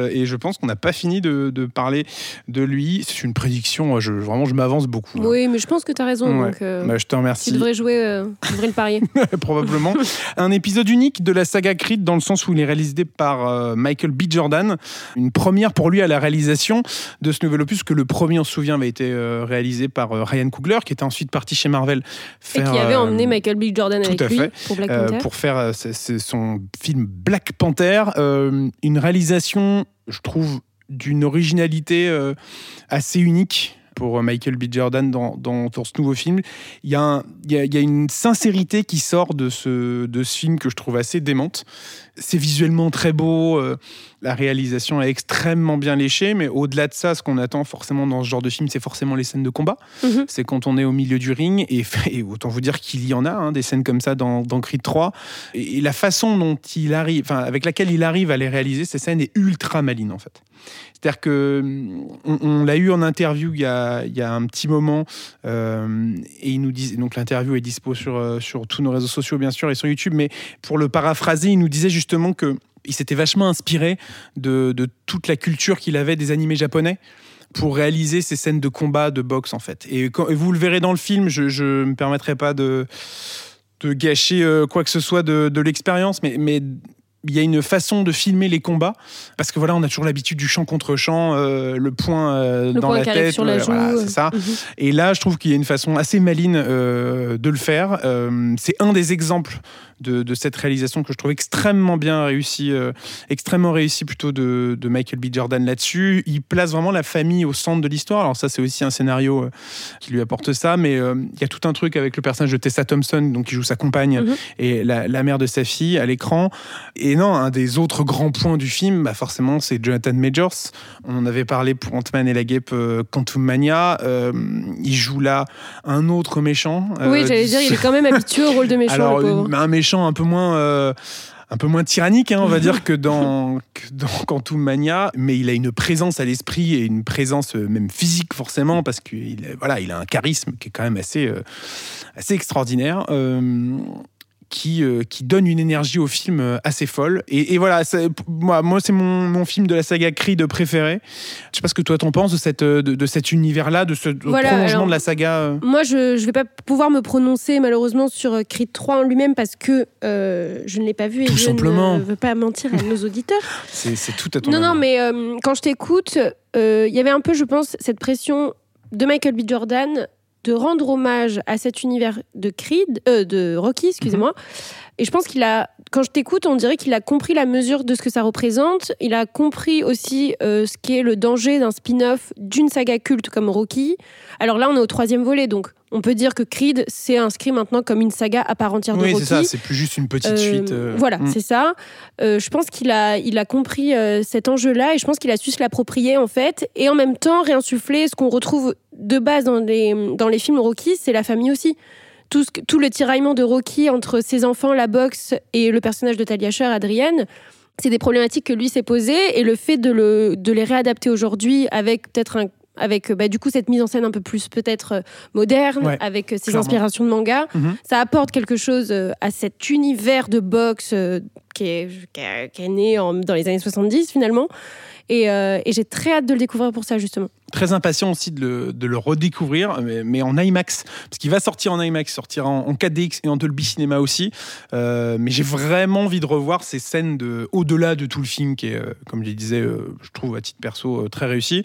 et je pense qu'on n'a pas fini de, de, parler de lui. C'est une prédiction, je, vraiment, je m'avance beaucoup. Oui, mais je pense que tu as raison. Donc, bah, je te remercie. Tu devrais jouer parier. Probablement. Un épisode unique de la saga Creed dans le sens où il est réalisé par euh, Michael B. Jordan. Une première pour lui à la réalisation de ce nouvel opus, que le premier, on se souvient, avait été euh, réalisé par euh, Ryan Coogler, qui était ensuite parti chez Marvel. Faire, Et qui avait emmené Michael B. Jordan avec lui pour Black Panther. pour faire son film Black Panther. une réalisation, je trouve, d'une originalité assez unique pour euh, Michael B. Jordan dans, ce nouveau film. Il y, a une sincérité qui sort de ce, de ce film que je trouve assez démente. C'est visuellement très beau, euh, la réalisation est extrêmement bien léchée, mais au-delà de ça, ce qu'on attend forcément dans ce genre de film, c'est forcément les scènes de combat. Mhm. C'est quand on est au milieu du ring, et, et autant vous dire qu'il y en a, hein, des scènes comme ça dans, dans Creed 3. Et, et, la façon dont il arrive, enfin, avec laquelle il arrive à les réaliser, ces scènes est ultra maline en fait. C'est-à-dire que on, on l'a eu en interview il y a, il y a un petit moment, euh, et il nous disait, donc l'interview est dispo sur, euh, sur tous nos réseaux sociaux bien sûr et sur YouTube, mais pour le paraphraser, il nous disait justement que il s'était vachement inspiré de, de toute la culture qu'il avait des animés japonais pour réaliser ces scènes de combat, de boxe en fait. Et, quand, et vous le verrez dans le film, je ne me permettrai pas de, de gâcher euh, quoi que ce soit de, de l'expérience, mais, mais il y a une façon de filmer les combats parce que voilà on a toujours l'habitude du champ contre champ euh, le point euh, le dans point la tête sur la joue, voilà, c'est ça Mhm. et là je trouve qu'il y a une façon assez maline euh, de le faire c'est un des exemples de, de cette réalisation que je trouve extrêmement bien réussie, euh, extrêmement réussie plutôt de, de Michael B. Jordan là-dessus. Il place vraiment la famille au centre de l'histoire. Alors ça, c'est aussi un scénario euh, qui lui apporte ça, mais euh, il y a tout un truc avec le personnage de Tessa Thompson, donc qui joue sa compagne Mhm. et la, la mère de sa fille à l'écran. Et non, un des autres grands points du film, bah forcément, c'est Jonathan Majors. On en avait parlé pour Ant-Man et la Guêpe Quantum Mania. Il joue là un autre méchant. oui, j'allais dire, il est quand même habitué au rôle de méchant, alors, un méchant un peu moins. euh, un peu moins tyrannique, hein, on va dire, que dans, que dans Quantum Mania, mais il a une présence à l'esprit et une présence euh, même physique forcément, parce qu'il a- voilà, il a un charisme qui est quand même assez, euh, assez extraordinaire. euh, qui, euh, qui donne une énergie au film euh, assez folle. Et, et voilà, ça- moi, moi c'est mon, mon film de la saga Creed préféré. Je sais pas ce que toi t'en penses de, cette, euh, de, de cet univers-là, de ce Voilà, prolongement alors- de la saga. Moi, je ne vais pas pouvoir me prononcer malheureusement sur Creed 3 en lui-même parce que euh, je ne l'ai pas vu et Tout je simplement. ne veux pas mentir à nos auditeurs. C'est tout à ton Non, non, mais euh, quand je t'écoute, il y avait un peu, je pense, cette pression de Michael B. Jordan de rendre hommage à cet univers de Creed, euh, de Rocky, excusez-moi. Et je pense qu'il a, quand je t'écoute, on dirait qu'il a compris la mesure de ce que ça représente. Il a compris aussi euh, ce qu'est le danger d'un spin-off d'une saga culte comme Rocky. Alors là, on est au troisième volet, donc on peut dire que Creed s'est inscrit maintenant comme une saga à part entière de Oui, Rocky. c'est ça, c'est plus juste une petite Euh, suite. euh, Voilà, mm. c'est ça. Euh, je pense qu'il a, il a compris cet enjeu-là et je pense qu'il a su se l'approprier en fait. Et en même temps, réinsuffler ce qu'on retrouve de base dans les, dans les films Rocky, c'est la famille aussi. Tout, ce que- tout le tiraillement de Rocky entre ses enfants, la boxe et le personnage de Talia Shire, Adrienne, c'est des problématiques que lui s'est posées et le fait de, le, de les réadapter aujourd'hui avec peut-être un avec bah, du coup cette mise en scène un peu plus peut-être euh, moderne, Ouais, avec ses clairement. inspirations de manga, Mhm. ça apporte quelque chose euh, à cet univers de boxe euh, qui, est, qui, est, qui est né en- dans les années 70 finalement. Et, euh, et j'ai très hâte de le découvrir pour ça justement. Très impatient aussi de le, redécouvrir, mais, en IMAX, parce qu'il va sortir en IMAX, sortira en, en 4DX et en Dolby Cinema aussi. Euh, mais j'ai vraiment envie de revoir ces scènes de, au-delà de tout le film, qui est, euh, comme je disais, euh, je trouve à titre perso très réussi.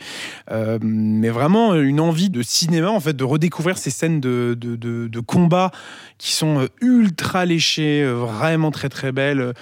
Mais vraiment une envie de cinéma, en fait, de redécouvrir ces scènes de, de, de, combat qui sont ultra léchées, vraiment très très belles,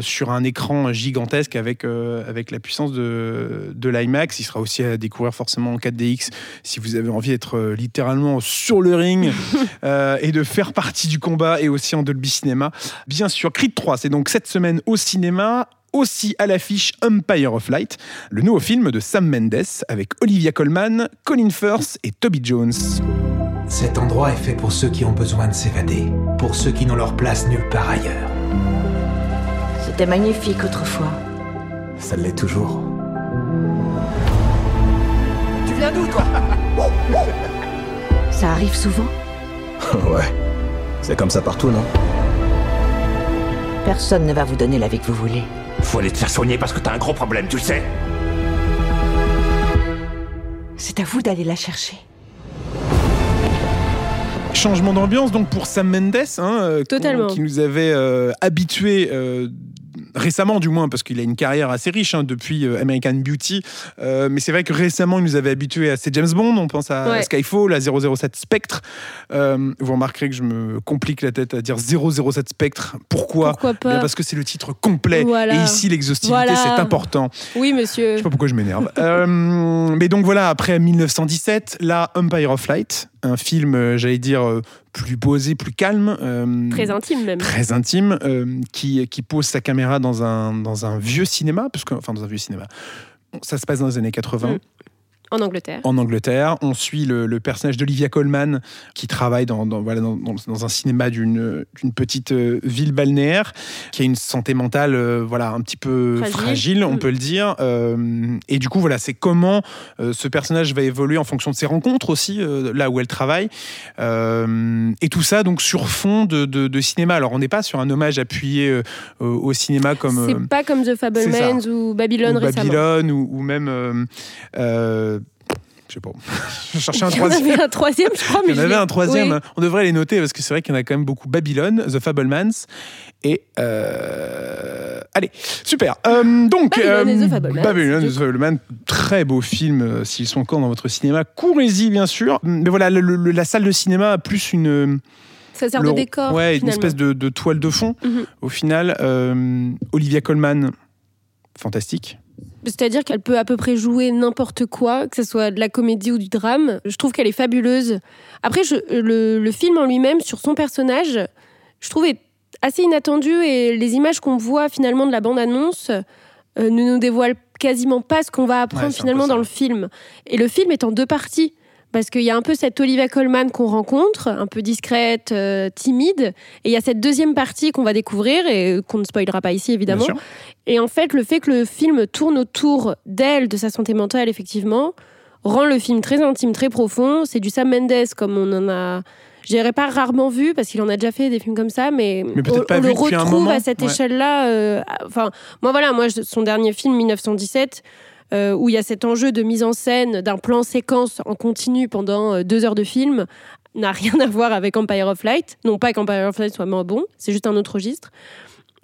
sur un écran gigantesque avec, avec la puissance de, de l'IMAX. Il sera aussi à découvrir forcément en 4DX si vous avez envie d'être euh, littéralement sur le ring euh, et de faire partie du combat et aussi en Dolby Cinéma. Bien sûr, Creed 3, c'est donc cette semaine au cinéma. Aussi à l'affiche Empire of Light, le nouveau film de Sam Mendes avec Olivia Colman, Colin Firth et Toby Jones. Cet endroit est fait pour ceux qui ont besoin de s'évader, pour ceux qui n'ont leur place nulle part ailleurs. C'était magnifique autrefois. Ça l'est toujours. Viens d'où, toi Ça arrive souvent? Ouais. C'est comme ça partout, non? Personne ne va vous donner la vie que vous voulez. Faut aller te faire soigner parce que t'as un gros problème, tu le sais C'est à vous d'aller la chercher. Changement d'ambiance donc pour Sam Mendes, hein, euh, Totalement. qui nous avait euh, habitués euh, récemment du moins parce qu'il a une carrière assez riche hein, depuis euh, American Beauty, Euh, mais c'est vrai que récemment il nous avait habitués à ses James Bond, on pense à Ouais. Skyfall, à 007 Spectre. Euh, vous remarquerez que je me complique la tête à dire 007 Spectre. Pourquoi? Pourquoi Eh bien Parce que c'est le titre complet Voilà. et ici l'exhaustivité Voilà. c'est important. Oui, monsieur. Je sais pas pourquoi je m'énerve. Euh, mais donc voilà, après 1917, là, Empire of Light, un film, j'allais dire, plus posé, plus calme. euh, Très intime même. Très intime, euh, qui, qui pose sa caméra dans un, dans un vieux cinéma, parce que, enfin dans un vieux cinéma. Ça se passe dans les années 80 Mm. En Angleterre. en Angleterre. On suit le, le personnage d'Olivia Colman qui travaille dans, dans- voilà, dans, un cinéma d'une petite euh, ville balnéaire qui a une santé mentale euh, voilà, un petit peu fragile, Fragile. on Mm. peut le dire. Euh, et du coup, voilà, c'est comment euh, ce personnage va évoluer en fonction de ses rencontres aussi, là où elle travaille. Et tout ça donc sur fond de, de- de cinéma. Alors, on n'est pas sur un hommage appuyé au, cinéma comme... C'est pas comme The Fablemans ou Babylone ou récemment. Babylone ou, ou même je sais pas je cherchais un Il y en troisième avait un troisième, je crois. Mais il y en avait un troisième Oui. on devrait les noter parce que c'est vrai qu'il y en a quand même beaucoup Babylone The Fablemans et euh, allez super Euh, donc Babylone et The euh, Fablemans, Babylone du The Fablemans très beau film euh, s'ils sont encore dans votre cinéma courez-y bien sûr mais voilà le- le- la salle de cinéma a plus une Ça sert le- de décor. Ouais, une espèce de, de toile de fond. Mhm. Au final, Olivia Colman, fantastique. C'est-à-dire qu'elle peut à peu près jouer n'importe quoi, que ce soit de la comédie ou du drame. Je trouve qu'elle est fabuleuse. Après, je- le, le film en lui-même, sur son personnage, je trouve est assez inattendu et les images qu'on voit finalement de la bande-annonce euh, ne nous dévoilent quasiment pas ce qu'on va apprendre Ouais, finalement dans le film. Et le film est en deux parties. Parce qu'il y a un peu cette Olivia Colman qu'on rencontre, un peu discrète, euh, timide, et il y a cette deuxième partie qu'on va découvrir et qu'on ne spoilera pas ici évidemment, et en fait, le fait que le film tourne autour d'elle, de sa santé mentale, effectivement, rend le film très intime, très profond. C'est du Sam Mendes, comme on en a, je dirais pas rarement vu, parce qu'il en a déjà fait des films comme ça, mais, on, pas on vu le un retrouve à cette Ouais. échelle-là. euh, Enfin, moi, voilà, moi, je- son dernier film, 1917. Euh, où il y a cet enjeu de mise en scène d'un plan séquence en continu pendant euh, deux heures de film, n'a rien à voir avec Empire of Light. Non pas qu'Empire of Light soit moins bon, c'est juste un autre registre.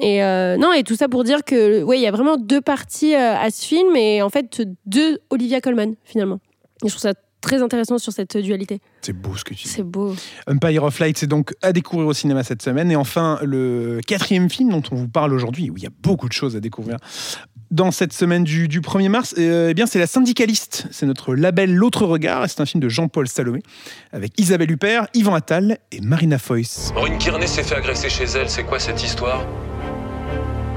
Et euh, non, et tout ça pour dire que, ouais, il y a vraiment deux parties à ce film et en fait deux Olivia Colman finalement. Et je trouve ça très intéressant sur cette dualité. C'est beau ce que tu dis. C'est beau. Empire of Light, c'est donc à découvrir au cinéma cette semaine. Et enfin, le quatrième film dont on vous parle aujourd'hui, où il y a beaucoup de choses à découvrir dans cette semaine du, du 1er mars, euh, eh bien, c'est La Syndicaliste. C'est notre label L'autre regard. et C'est un film de Jean-Paul Salomé avec Isabelle Huppert, Yvan Attal et Marina Foïs. Maureen Kearney s'est fait agresser chez elle, c'est quoi cette histoire?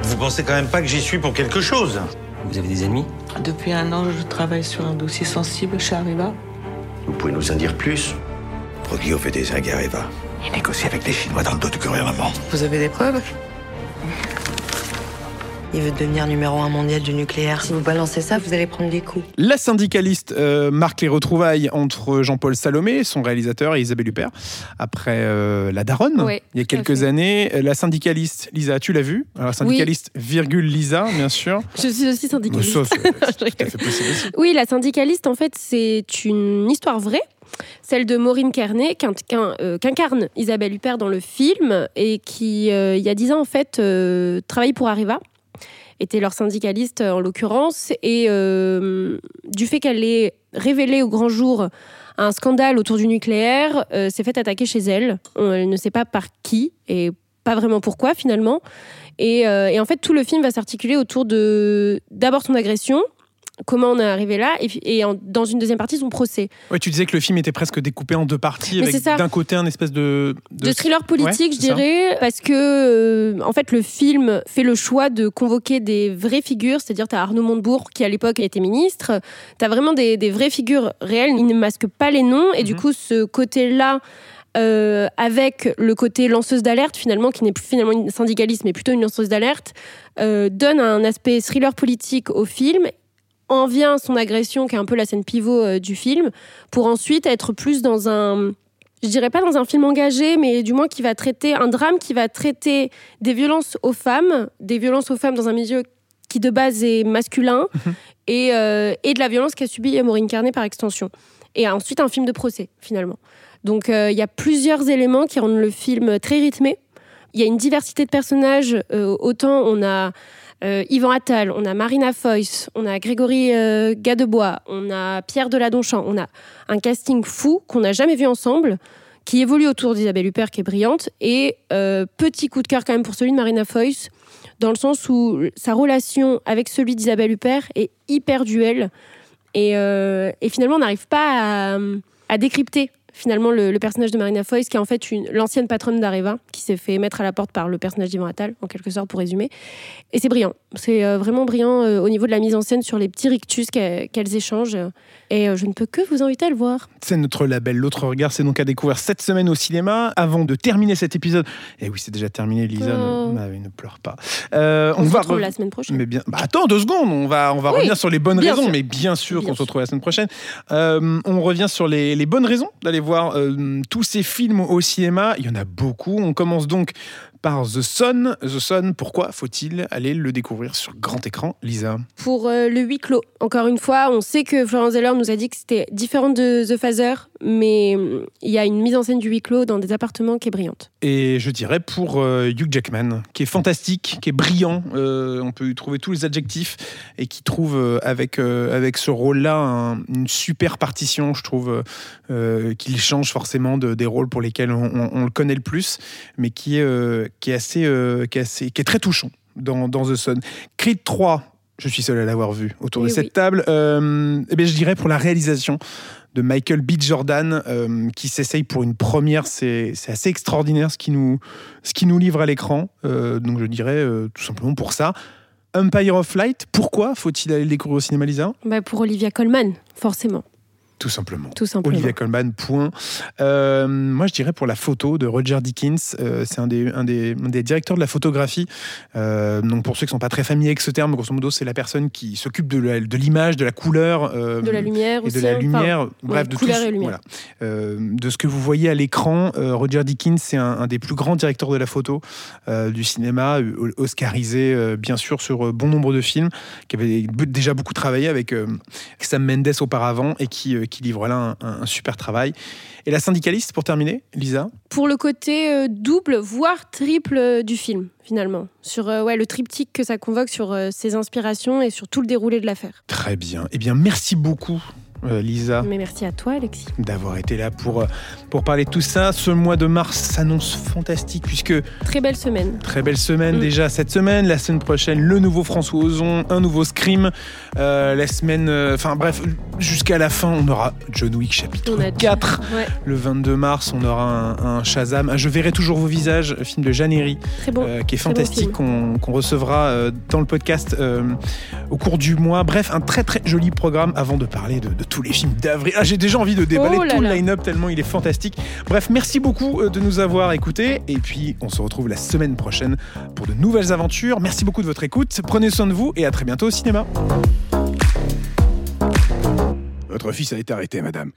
Vous pensez quand même pas que j'y suis pour quelque chose? Vous avez des ennemis Depuis un an, je travaille sur un dossier sensible chez Arriva. Vous pouvez nous en dire plus? Progio fait des Eva. Il négocie avec les Chinois dans le dos du gouvernement. Vous avez des preuves? Il veut devenir numéro un mondial du nucléaire. Si vous balancez ça, vous allez prendre des coups. La syndicaliste euh, marque les retrouvailles entre Jean-Paul Salomé, son réalisateur, et Isabelle Huppert, après euh, La Daronne, Ouais, il y a quelques fait. années. La syndicaliste, Lisa, tu l'as vu? Alors, syndicaliste, virgule Lisa, bien sûr. Je suis aussi syndicaliste. ça, aussi. Oui, la syndicaliste, en fait, c'est une histoire vraie, celle de Maureen euh, qu'incarne Isabelle Huppert dans le film, et qui, euh, il y a dix ans, en fait, euh, travaille pour Arriva, était leur syndicaliste en l'occurrence, et euh, du fait qu'elle ait révélé au grand jour un scandale autour du nucléaire, euh, s'est fait attaquer chez elle. Elle ne sait pas par qui, et pas vraiment pourquoi finalement. Et, euh, et en fait, tout le film va s'articuler autour de d'abord son agression, comment on est arrivé là, et, puis- et en- dans une deuxième partie, son procès. Ouais, tu disais que le film était presque découpé en deux parties, avec d'un côté un espèce de... De, thriller politique, Ouais, je ça. dirais, parce que euh, en fait, le film fait le choix de convoquer des vraies figures, c'est-à-dire tu as Arnaud Montebourg qui à l'époque était ministre, tu as vraiment des, des vraies figures réelles, il ne masque pas les noms, et du Mhm. coup, ce côté-là. euh, avec le côté lanceuse d'alerte finalement qui n'est plus finalement une syndicaliste mais plutôt une lanceuse d'alerte euh, donne un aspect thriller politique au film en vient son agression qui est un peu la scène pivot euh, du film pour ensuite être plus dans un je dirais pas dans un film engagé, mais du moins qui va traiter un drame qui va traiter des violences aux femmes, des violences aux femmes dans un milieu qui de base est masculin, et, euh, et de la violence qu'a subie Maureen Carnet par extension. Et ensuite un film de procès, finalement. Donc euh, il y a plusieurs éléments qui rendent le film très rythmé. Il y a une diversité de personnages. euh, autant on a euh, Yvan Attal, on a Marina Foïs, on a Grégory euh, Gadebois, on a Pierre Deladonchamp, on a un casting fou qu'on n'a jamais vu ensemble, qui évolue autour d'Isabelle Huppert, qui est brillante. Et euh, petit coup de cœur quand même pour celui de Marina Foïs, dans le sens où sa relation avec celui d'Isabelle Huppert est hyper duel. Et, finalement, on n'arrive pas à décrypter finalement le, le personnage de Marina Foïs, qui est en fait l'ancienne patronne d'Areva, qui s'est fait mettre à la porte par le personnage d'Yvan Attal, en quelque sorte, pour résumer. Et c'est brillant. C'est euh, vraiment brillant euh, au niveau de la mise en scène sur les petits rictus qu'elles échangent. Et euh, je ne peux que vous inviter à le voir. C'est notre label L'autre regard, c'est donc à découvrir cette semaine au cinéma. Avant de terminer cet épisode, et oui, c'est déjà terminé, Lisa, Oh. ne, pleure pas. Euh, On, se va retrouve la semaine prochaine. Mais bien, bah, attends deux secondes, on va, on va Oui, revenir sur les bonnes raisons, sûr. mais bien sûr qu'on se retrouve la semaine prochaine. On revient sur les, les bonnes raisons d'aller voir euh, tous ces films au cinéma. Il y en a beaucoup. On commence donc par The Sun. The Sun, pourquoi faut-il aller le découvrir sur grand écran, Lisa Pour euh, le huis clos. Encore une fois, on sait que Florence Zeller nous a dit que c'était différent de The Phaser, mais hum, il y a une mise en scène du huis clos dans des appartements qui est brillante. Et je dirais pour euh, Hugh Jackman, qui est fantastique, qui est brillant. euh, on peut y trouver tous les adjectifs et qui trouve avec, avec ce rôle-là un- une super partition, je trouve, qu'il change forcément de- des rôles pour lesquels on, on- on le connaît le plus, mais qui est, qui est, assez, euh, qui est, assez, qui est très touchant dans, dans The Sun. Creed 3, je suis seul à l'avoir vu autour Eh de cette oui. table. Euh, eh bien, je dirais pour la réalisation de Michael B. Jordan, euh, qui s'essaye pour une première. C'est c'est assez extraordinaire ce qui nous, ce qui nous livre à l'écran. Euh, donc je dirais tout simplement pour ça. Empire of Light, pourquoi faut-il aller le découvrir au cinéma, Lisa? Bah, pour Olivia Colman, forcément. Tout simplement. Tout simplement. Olivia Colman, point. Euh, moi, je dirais pour la photo de Roger Dickens. euh, c'est un des, un, des, un des directeurs de la photographie. Euh, donc, pour ceux qui ne sont pas très familiers avec ce terme, grosso modo, c'est la personne qui s'occupe de l'image, de, la couleur. De la lumière et aussi. de la hein. lumière, Enfin, bref, de tout, et lumière. voilà. De ce que vous voyez à l'écran. Roger Dickens, c'est un, un des plus grands directeurs de la photo du cinéma, oscarisé bien sûr sur bon nombre de films, qui avait déjà beaucoup travaillé avec Sam Mendes auparavant et qui, qui livre là un, super travail. Et la syndicaliste, pour terminer, Lisa? Pour le côté euh, double, voire triple euh, du film, finalement. Sur euh, ouais, le triptyque que ça convoque sur ses inspirations et sur tout le déroulé de l'affaire. Très bien. Eh bien, merci beaucoup. euh, Lisa, Mais merci à toi, Alexis. d'avoir été là pour, pour parler de tout ça. Ce mois de mars s'annonce fantastique puisque Très belle semaine. Très belle semaine Mm. déjà cette semaine. La semaine prochaine, le nouveau François Ozon, un nouveau Scream. Euh, la semaine, euh, enfin bref, jusqu'à la fin, on aura John Wick chapitre On a 4. Ouais, Le 22 mars, on aura un, un Shazam. Un Je verrai toujours vos visages, film de très bon. euh, qui est bon fantastique, qu'on recevra dans le podcast au cours du mois. Bref, un très très joli programme avant de parler de, de tous les films d'avril. Ah, J'ai déjà envie de déballer Oh là tout le line-up tellement il est fantastique. Bref, merci beaucoup de nous avoir écoutés et puis on se retrouve la semaine prochaine pour de nouvelles aventures. Merci beaucoup de votre écoute. Prenez soin de vous et à très bientôt au cinéma. Votre fils a été arrêté, madame.